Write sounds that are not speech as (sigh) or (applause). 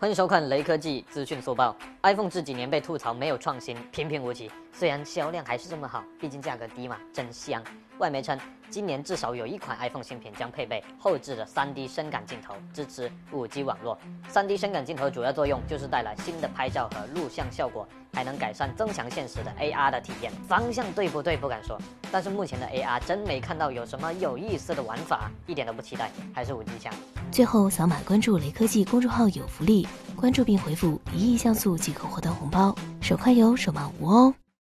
欢迎收看雷科技资讯速报。iPhone 这几年被吐槽没有创新，平平无奇。虽然销量还是这么好，毕竟价格低嘛，真香。外媒称，今年至少有一款 iPhone 新品将配备后置的 3D 深感镜头，支持 5G 网络。3D 深感镜头主要作用就是带来新的拍照和录像效果，还能改善 (laughs) 增强现实的 AR 的体验。方向对不对不敢说，但是目前的 AR 真没看到有什么有意思的玩法，一点都不期待，还是 5G 强。最后扫码关注雷科技公众号有福利，关注并回复一亿像素即可获得红包，手快有，手慢无哦。